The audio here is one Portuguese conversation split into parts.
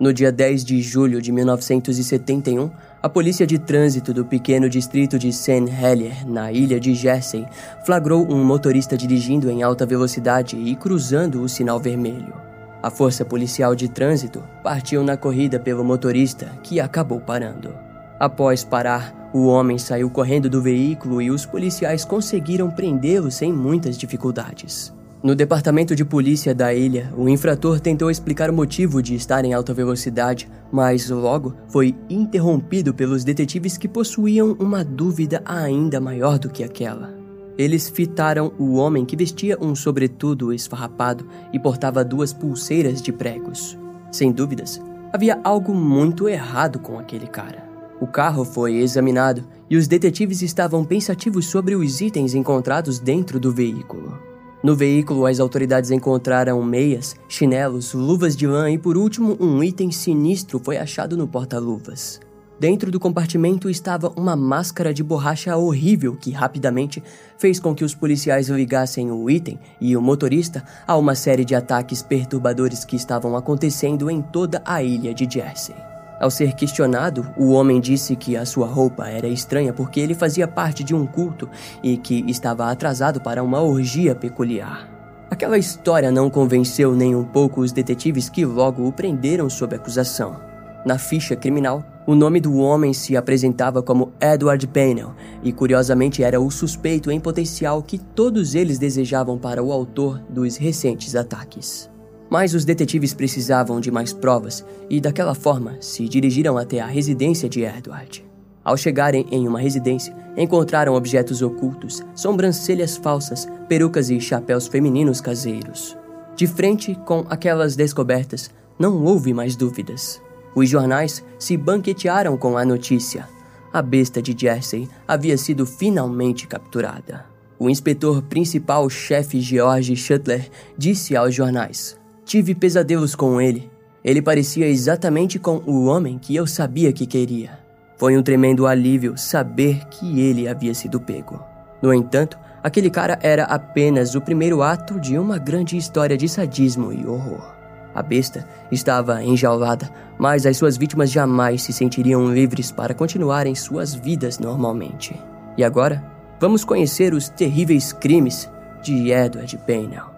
No dia 10 de julho de 1971, a polícia de trânsito do pequeno distrito de St. Helier, na ilha de Jersey, flagrou um motorista dirigindo em alta velocidade e cruzando o sinal vermelho. A força policial de trânsito partiu na corrida pelo motorista, que acabou parando. Após parar, o homem saiu correndo do veículo e os policiais conseguiram prendê-lo sem muitas dificuldades. No departamento de polícia da ilha, o infrator tentou explicar o motivo de estar em alta velocidade, mas logo foi interrompido pelos detetives que possuíam uma dúvida ainda maior do que aquela. Eles fitaram o homem que vestia um sobretudo esfarrapado e portava duas pulseiras de pregos. Sem dúvidas, havia algo muito errado com aquele cara. O carro foi examinado e os detetives estavam pensativos sobre os itens encontrados dentro do veículo. No veículo, as autoridades encontraram meias, chinelos, luvas de lã e, por último, um item sinistro foi achado no porta-luvas. Dentro do compartimento estava uma máscara de borracha horrível que rapidamente fez com que os policiais ligassem o item e o motorista a uma série de ataques perturbadores que estavam acontecendo em toda a ilha de Jersey. Ao ser questionado, o homem disse que a sua roupa era estranha porque ele fazia parte de um culto e que estava atrasado para uma orgia peculiar. Aquela história não convenceu nem um pouco os detetives que logo o prenderam sob acusação. Na ficha criminal, o nome do homem se apresentava como Edward Bainell e curiosamente era o suspeito em potencial que todos eles desejavam para o autor dos recentes ataques. Mas os detetives precisavam de mais provas e, daquela forma, se dirigiram até a residência de Edward. Ao chegarem em uma residência, encontraram objetos ocultos, sobrancelhas falsas, perucas e chapéus femininos caseiros. De frente com aquelas descobertas, não houve mais dúvidas. Os jornais se banquetearam com a notícia. A besta de Jersey havia sido finalmente capturada. O inspetor principal, chefe George Shuttler, disse aos jornais: Tive pesadelos com ele. Ele parecia exatamente com o homem que eu sabia que queria. Foi um tremendo alívio saber que ele havia sido pego. No entanto, aquele cara era apenas o primeiro ato de uma grande história de sadismo e horror. A besta estava enjaulada, mas as suas vítimas jamais se sentiriam livres para continuarem suas vidas normalmente. E agora, vamos conhecer os terríveis crimes de Edward Bainell.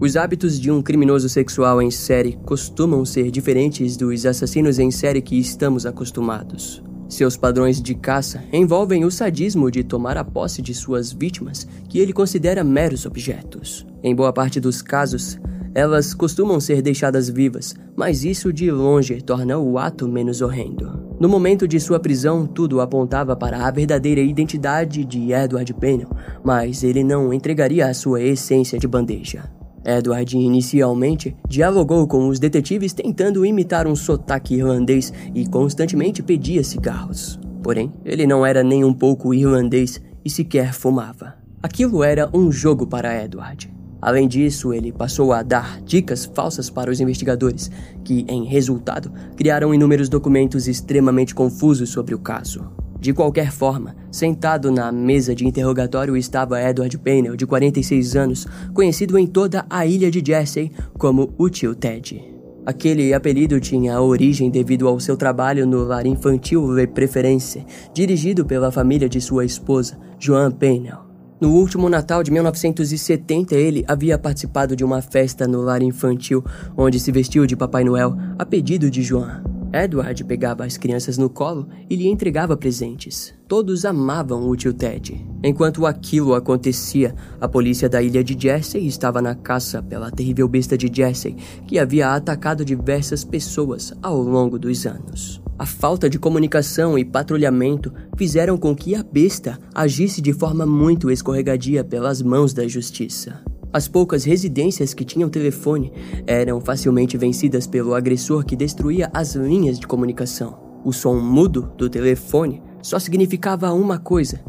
Os hábitos de um criminoso sexual em série costumam ser diferentes dos assassinos em série que estamos acostumados. Seus padrões de caça envolvem o sadismo de tomar a posse de suas vítimas, que ele considera meros objetos. Em boa parte dos casos, elas costumam ser deixadas vivas, mas isso de longe torna o ato menos horrendo. No momento de sua prisão, tudo apontava para a verdadeira identidade de Edward Pennell, mas ele não entregaria a sua essência de bandeja. Edward inicialmente dialogou com os detetives tentando imitar um sotaque irlandês e constantemente pedia cigarros. Porém, ele não era nem um pouco irlandês e sequer fumava. Aquilo era um jogo para Edward. Além disso, ele passou a dar dicas falsas para os investigadores, que, em resultado, criaram inúmeros documentos extremamente confusos sobre o caso. De qualquer forma, sentado na mesa de interrogatório estava Edward Painel, de 46 anos, conhecido em toda a ilha de Jersey como o tio Ted. Aquele apelido tinha origem devido ao seu trabalho no lar infantil Le Preference, dirigido pela família de sua esposa, Joan Painel. No último Natal de 1970, ele havia participado de uma festa no lar infantil, onde se vestiu de Papai Noel a pedido de Joan. Edward pegava as crianças no colo e lhe entregava presentes. Todos amavam o tio Ted. Enquanto aquilo acontecia, a polícia da ilha de Jersey estava na caça pela terrível besta de Jersey que havia atacado diversas pessoas ao longo dos anos. A falta de comunicação e patrulhamento fizeram com que a besta agisse de forma muito escorregadia pelas mãos da justiça. As poucas residências que tinham telefone eram facilmente vencidas pelo agressor que destruía as linhas de comunicação. O som mudo do telefone só significava uma coisa: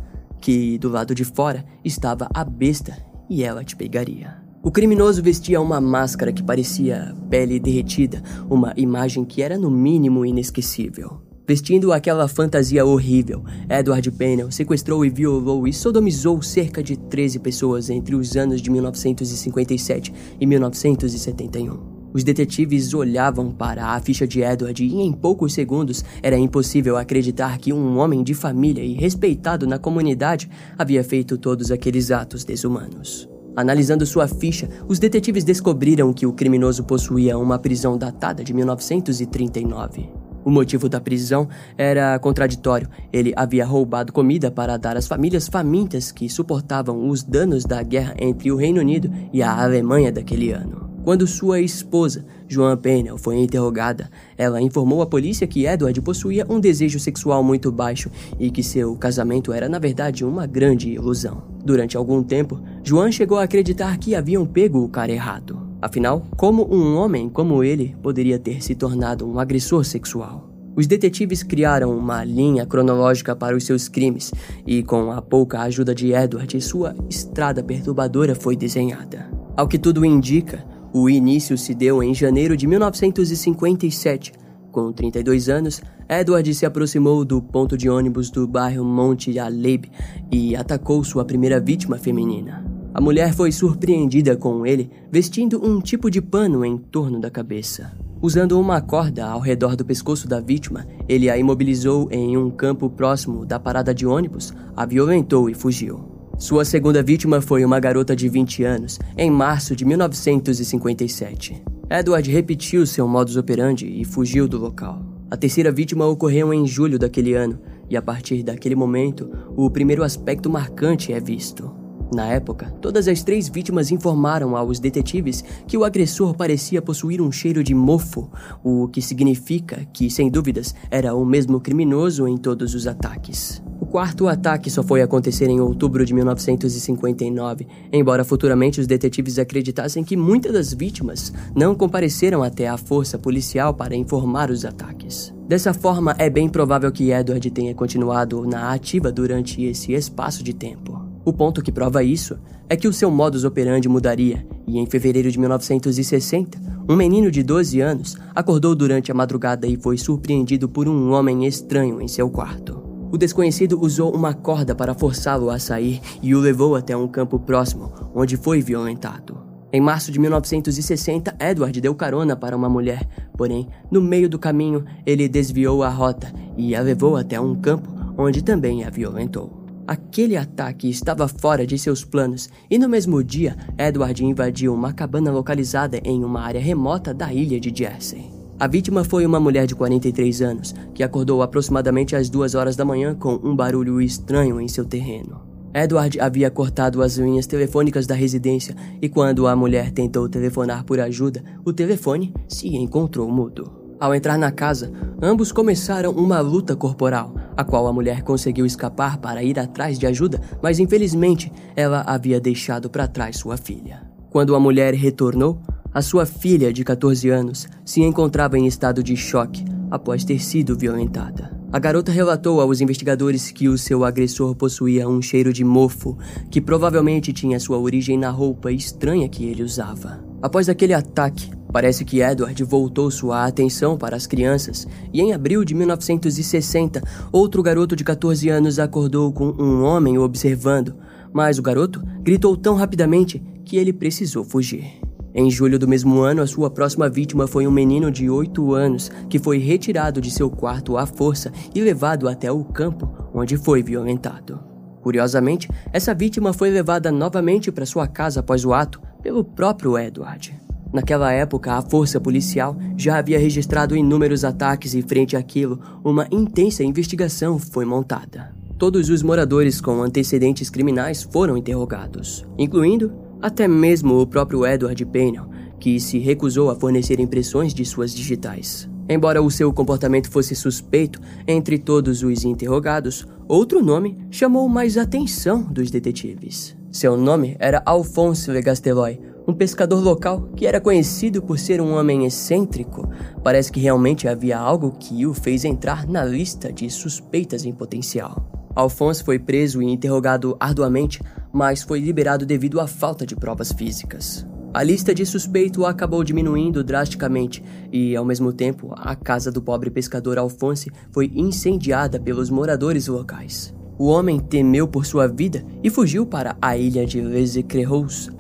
que do lado de fora estava a besta e ela te pegaria. O criminoso vestia uma máscara que parecia pele derretida, uma imagem que era no mínimo inesquecível. Vestindo aquela fantasia horrível, Edward Pennell sequestrou e violou e sodomizou cerca de 13 pessoas entre os anos de 1957 e 1971. Os detetives olhavam para a ficha de Edward e em poucos segundos era impossível acreditar que um homem de família e respeitado na comunidade havia feito todos aqueles atos desumanos. Analisando sua ficha, os detetives descobriram que o criminoso possuía uma prisão datada de 1939. O motivo da prisão era contraditório. Ele havia roubado comida para dar às famílias famintas que suportavam os danos da guerra entre o Reino Unido e a Alemanha daquele ano. Quando sua esposa, Joan Pennell, foi interrogada, ela informou à polícia que Edward possuía um desejo sexual muito baixo e que seu casamento era, na verdade, uma grande ilusão. Durante algum tempo, Joan chegou a acreditar que haviam pego o cara errado. Afinal, como um homem como ele poderia ter se tornado um agressor sexual? Os detetives criaram uma linha cronológica para os seus crimes e, com a pouca ajuda de Edward, sua estrada perturbadora foi desenhada. Ao que tudo indica, o início se deu em janeiro de 1957. Com 32 anos, Edward se aproximou do ponto de ônibus do bairro Monte Aleb e atacou sua primeira vítima feminina. A mulher foi surpreendida com ele vestindo um tipo de pano em torno da cabeça. Usando uma corda ao redor do pescoço da vítima, ele a imobilizou em um campo próximo da parada de ônibus, a violentou e fugiu. Sua segunda vítima foi uma garota de 20 anos, em março de 1957. Edward repetiu seu modus operandi e fugiu do local. A terceira vítima ocorreu em julho daquele ano, e a partir daquele momento, o primeiro aspecto marcante é visto. Na época, todas as três vítimas informaram aos detetives que o agressor parecia possuir um cheiro de mofo, o que significa que, sem dúvidas, era o mesmo criminoso em todos os ataques quarto ataque só foi acontecer em outubro de 1959, embora futuramente os detetives acreditassem que muitas das vítimas não compareceram até a força policial para informar os ataques. Dessa forma, é bem provável que Edward tenha continuado na ativa durante esse espaço de tempo. O ponto que prova isso é que o seu modus operandi mudaria, e em fevereiro de 1960, um menino de 12 anos acordou durante a madrugada e foi surpreendido por um homem estranho em seu quarto. O desconhecido usou uma corda para forçá-lo a sair e o levou até um campo próximo, onde foi violentado. Em março de 1960, Edward deu carona para uma mulher, porém, no meio do caminho, ele desviou a rota e a levou até um campo, onde também a violentou. Aquele ataque estava fora de seus planos, e no mesmo dia, Edward invadiu uma cabana localizada em uma área remota da ilha de Jersey. A vítima foi uma mulher de 43 anos, que acordou aproximadamente às duas horas da manhã com um barulho estranho em seu terreno. Edward havia cortado as linhas telefônicas da residência e quando a mulher tentou telefonar por ajuda, o telefone se encontrou mudo. Ao entrar na casa, ambos começaram uma luta corporal, a qual a mulher conseguiu escapar para ir atrás de ajuda, mas infelizmente ela havia deixado para trás sua filha. Quando a mulher retornou, a sua filha, de 14 anos, se encontrava em estado de choque após ter sido violentada. A garota relatou aos investigadores que o seu agressor possuía um cheiro de mofo, que provavelmente tinha sua origem na roupa estranha que ele usava. Após aquele ataque, parece que Edward voltou sua atenção para as crianças e em abril de 1960, outro garoto de 14 anos acordou com um homem observando, mas o garoto gritou tão rapidamente que ele precisou fugir. Em julho do mesmo ano, a sua próxima vítima foi um menino de 8 anos que foi retirado de seu quarto à força e levado até o campo, onde foi violentado. Curiosamente, essa vítima foi levada novamente para sua casa após o ato pelo próprio Edward. Naquela época, a força policial já havia registrado inúmeros ataques e, frente àquilo, uma intensa investigação foi montada. Todos os moradores com antecedentes criminais foram interrogados, incluindo até mesmo o próprio Edward Pennell, que se recusou a fornecer impressões de suas digitais. Embora o seu comportamento fosse suspeito entre todos os interrogados, outro nome chamou mais atenção dos detetives. Seu nome era Alphonse Legasteloi, um pescador local que era conhecido por ser um homem excêntrico. Parece que realmente havia algo que o fez entrar na lista de suspeitas em potencial. Alphonse foi preso e interrogado arduamente, mas foi liberado devido à falta de provas físicas. A lista de suspeito acabou diminuindo drasticamente e, ao mesmo tempo, a casa do pobre pescador Alphonse foi incendiada pelos moradores locais. O homem temeu por sua vida e fugiu para a ilha de Les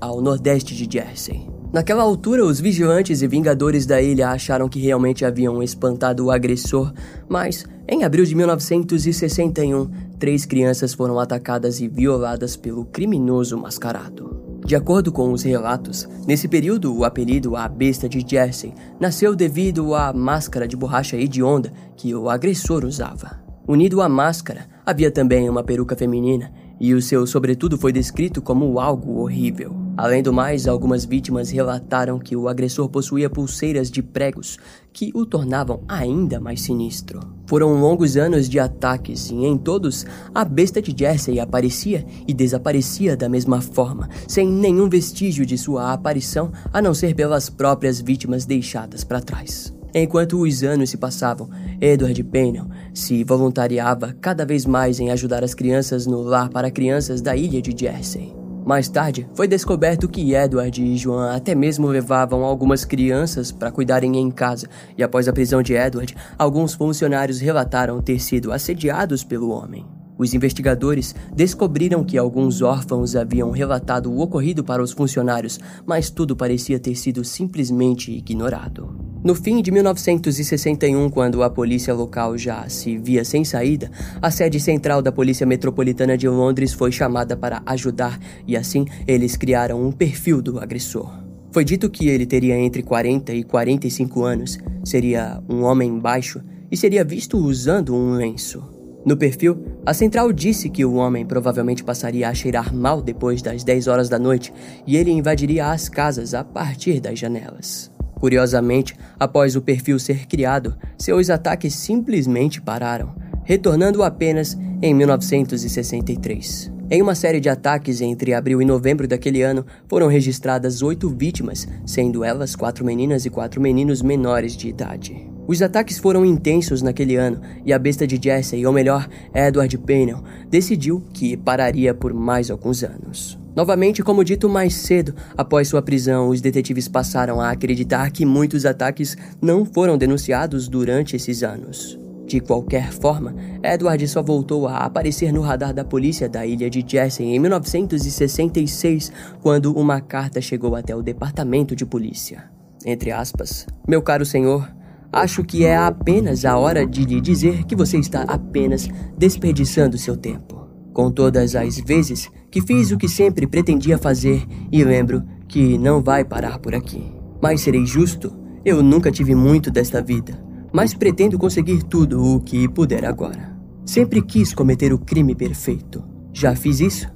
ao nordeste de Jersey. Naquela altura, os vigilantes e vingadores da ilha acharam que realmente haviam espantado o agressor, mas em abril de 1961, três crianças foram atacadas e violadas pelo criminoso mascarado. De acordo com os relatos, nesse período o apelido A Besta de Jersey nasceu devido à máscara de borracha hedionda que o agressor usava. Unido à máscara, havia também uma peruca feminina e o seu sobretudo foi descrito como algo horrível. Além do mais, algumas vítimas relataram que o agressor possuía pulseiras de pregos que o tornavam ainda mais sinistro. Foram longos anos de ataques e em todos a besta de Jersey aparecia e desaparecia da mesma forma, sem nenhum vestígio de sua aparição a não ser pelas próprias vítimas deixadas para trás. Enquanto os anos se passavam, Edward Pennell se voluntariava cada vez mais em ajudar as crianças no lar para crianças da ilha de Jersey. Mais tarde, foi descoberto que Edward e Joan até mesmo levavam algumas crianças para cuidarem em casa, e após a prisão de Edward, alguns funcionários relataram ter sido assediados pelo homem. Os investigadores descobriram que alguns órfãos haviam relatado o ocorrido para os funcionários, mas tudo parecia ter sido simplesmente ignorado. No fim de 1961, quando a polícia local já se via sem saída, a sede central da Polícia Metropolitana de Londres foi chamada para ajudar e assim eles criaram um perfil do agressor. Foi dito que ele teria entre 40 e 45 anos, seria um homem baixo e seria visto usando um lenço. No perfil, a central disse que o homem provavelmente passaria a cheirar mal depois das 10 horas da noite e ele invadiria as casas a partir das janelas. Curiosamente, após o perfil ser criado, seus ataques simplesmente pararam, retornando apenas em 1963. Em uma série de ataques entre abril e novembro daquele ano, foram registradas oito vítimas, sendo elas quatro meninas e quatro meninos menores de idade. Os ataques foram intensos naquele ano e a besta de Jesse, ou melhor, Edward Pennell, decidiu que pararia por mais alguns anos. Novamente, como dito mais cedo, após sua prisão, os detetives passaram a acreditar que muitos ataques não foram denunciados durante esses anos. De qualquer forma, Edward só voltou a aparecer no radar da polícia da ilha de Jersey em 1966, quando uma carta chegou até o departamento de polícia. Entre aspas, meu caro senhor, acho que é apenas a hora de lhe dizer que você está apenas desperdiçando seu tempo com todas as vezes que fiz o que sempre pretendia fazer e lembro que não vai parar por aqui. Mas serei justo, eu nunca tive muito desta vida, mas pretendo conseguir tudo o que puder agora. Sempre quis cometer o crime perfeito. Já fiz isso,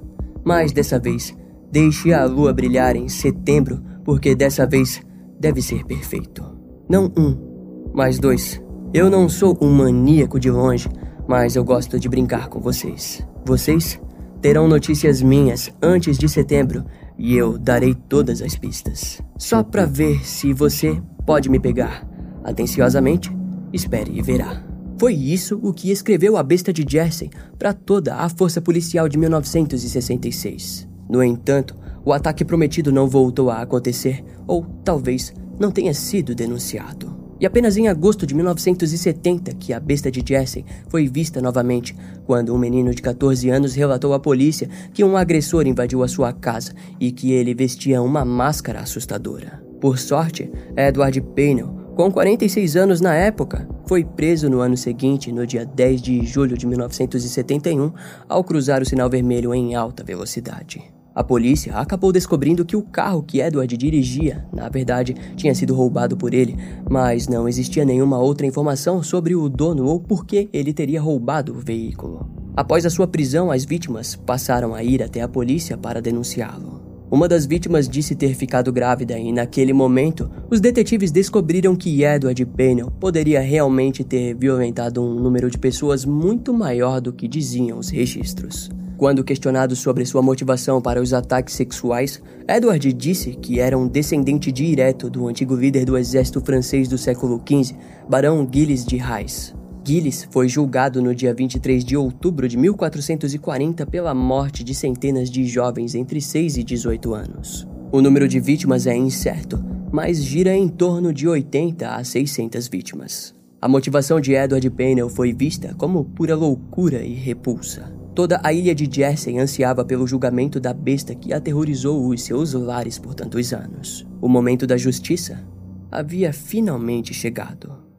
mas dessa vez deixe a lua brilhar em setembro, porque dessa vez deve ser perfeito. Não um, mas dois. Eu não sou um maníaco de longe, mas eu gosto de brincar com vocês. Vocês terão notícias minhas antes de setembro e eu darei todas as pistas. Só para ver se você pode me pegar. Atenciosamente, espere e verá. Foi isso o que escreveu a besta de Jersey para toda a força policial de 1966. No entanto, o ataque prometido não voltou a acontecer, ou talvez não tenha sido denunciado. E apenas em agosto de 1970 que a besta de Jesse foi vista novamente, quando um menino de 14 anos relatou à polícia que um agressor invadiu a sua casa e que ele vestia uma máscara assustadora. Por sorte, Edward Pennell, com 46 anos na época, foi preso no ano seguinte, no dia 10 de julho de 1971, ao cruzar o sinal vermelho em alta velocidade. A polícia acabou descobrindo que o carro que Edward dirigia, na verdade, tinha sido roubado por ele, mas não existia nenhuma outra informação sobre o dono ou por que ele teria roubado o veículo. Após a sua prisão, as vítimas passaram a ir até a polícia para denunciá-lo. Uma das vítimas disse ter ficado grávida e, naquele momento, os detetives descobriram que Edward Pennell poderia realmente ter violentado um número de pessoas muito maior do que diziam os registros. Quando questionado sobre sua motivação para os ataques sexuais, Edward disse que era um descendente direto do antigo líder do exército francês do século XV, Barão Gilles de Rais. Gilles foi julgado no dia 23 de outubro de 1440 pela morte de centenas de jovens entre 6 e 18 anos. O número de vítimas é incerto, mas gira em torno de 80 a 600 vítimas. A motivação de Edward Pennell foi vista como pura loucura e repulsa. Toda a ilha de Jersey ansiava pelo julgamento da besta que aterrorizou os seus lares por tantos anos. O momento da justiça havia finalmente chegado.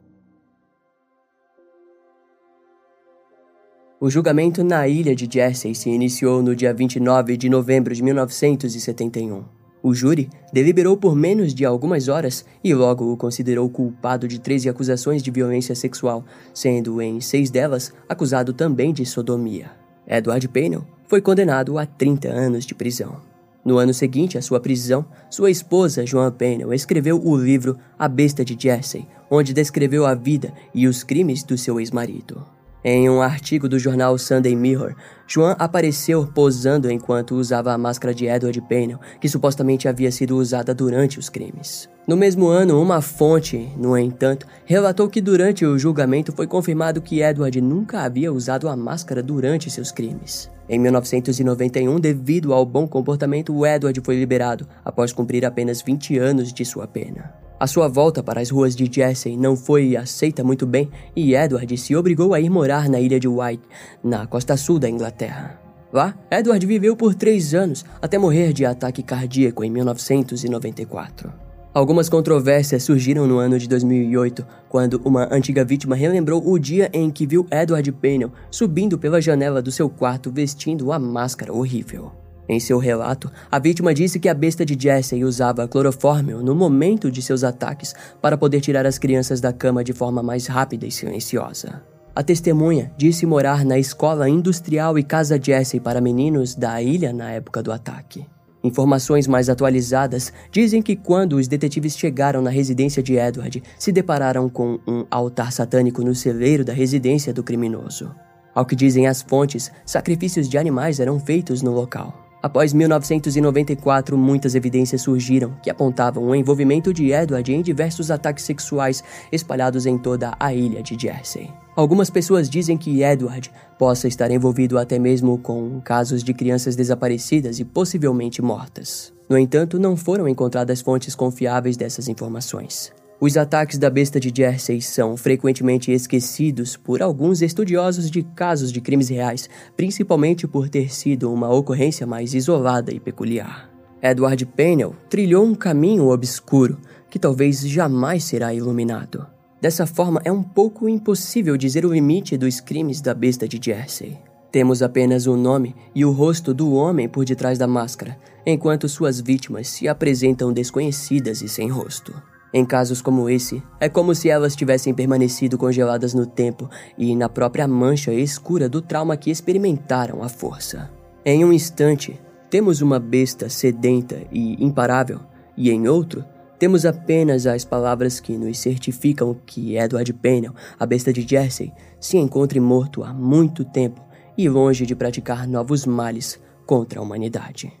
O julgamento na ilha de Jersey se iniciou no dia 29 de novembro de 1971. O júri deliberou por menos de algumas horas e logo o considerou culpado de 13 acusações de violência sexual, sendo em seis delas acusado também de sodomia. Edward Payne foi condenado a 30 anos de prisão. No ano seguinte à sua prisão, sua esposa, Joan Payne, escreveu o livro A Besta de Jersey, onde descreveu a vida e os crimes do seu ex-marido. Em um artigo do jornal Sunday Mirror, Joan apareceu posando enquanto usava a máscara de Edward Pennell, que supostamente havia sido usada durante os crimes. No mesmo ano, uma fonte, no entanto, relatou que durante o julgamento foi confirmado que Edward nunca havia usado a máscara durante seus crimes. Em 1991, devido ao bom comportamento, Edward foi liberado após cumprir apenas 20 anos de sua pena. A sua volta para as ruas de Jersey não foi aceita muito bem e Edward se obrigou a ir morar na ilha de White, na costa sul da Inglaterra. Lá, Edward viveu por três anos até morrer de ataque cardíaco em 1994. Algumas controvérsias surgiram no ano de 2008, quando uma antiga vítima relembrou o dia em que viu Edward Pennell subindo pela janela do seu quarto vestindo a máscara horrível. Em seu relato, a vítima disse que a besta de Jesse usava clorofórmio no momento de seus ataques para poder tirar as crianças da cama de forma mais rápida e silenciosa. A testemunha disse morar na escola industrial e casa Jesse para meninos da ilha na época do ataque. Informações mais atualizadas dizem que quando os detetives chegaram na residência de Edward, se depararam com um altar satânico no celeiro da residência do criminoso. Ao que dizem as fontes, sacrifícios de animais eram feitos no local. Após 1994, muitas evidências surgiram que apontavam o envolvimento de Edward em diversos ataques sexuais espalhados em toda a ilha de Jersey. Algumas pessoas dizem que Edward possa estar envolvido até mesmo com casos de crianças desaparecidas e possivelmente mortas. No entanto, não foram encontradas fontes confiáveis dessas informações. Os ataques da besta de Jersey são frequentemente esquecidos por alguns estudiosos de casos de crimes reais, principalmente por ter sido uma ocorrência mais isolada e peculiar. Edward Pennell trilhou um caminho obscuro que talvez jamais será iluminado. Dessa forma, é um pouco impossível dizer o limite dos crimes da besta de Jersey. Temos apenas o nome e o rosto do homem por detrás da máscara, enquanto suas vítimas se apresentam desconhecidas e sem rosto. Em casos como esse, é como se elas tivessem permanecido congeladas no tempo e na própria mancha escura do trauma que experimentaram à força. Em um instante, temos uma besta sedenta e imparável, e em outro, temos apenas as palavras que nos certificam que Edward Pennell, a besta de Jersey, se encontre morto há muito tempo e longe de praticar novos males contra a humanidade.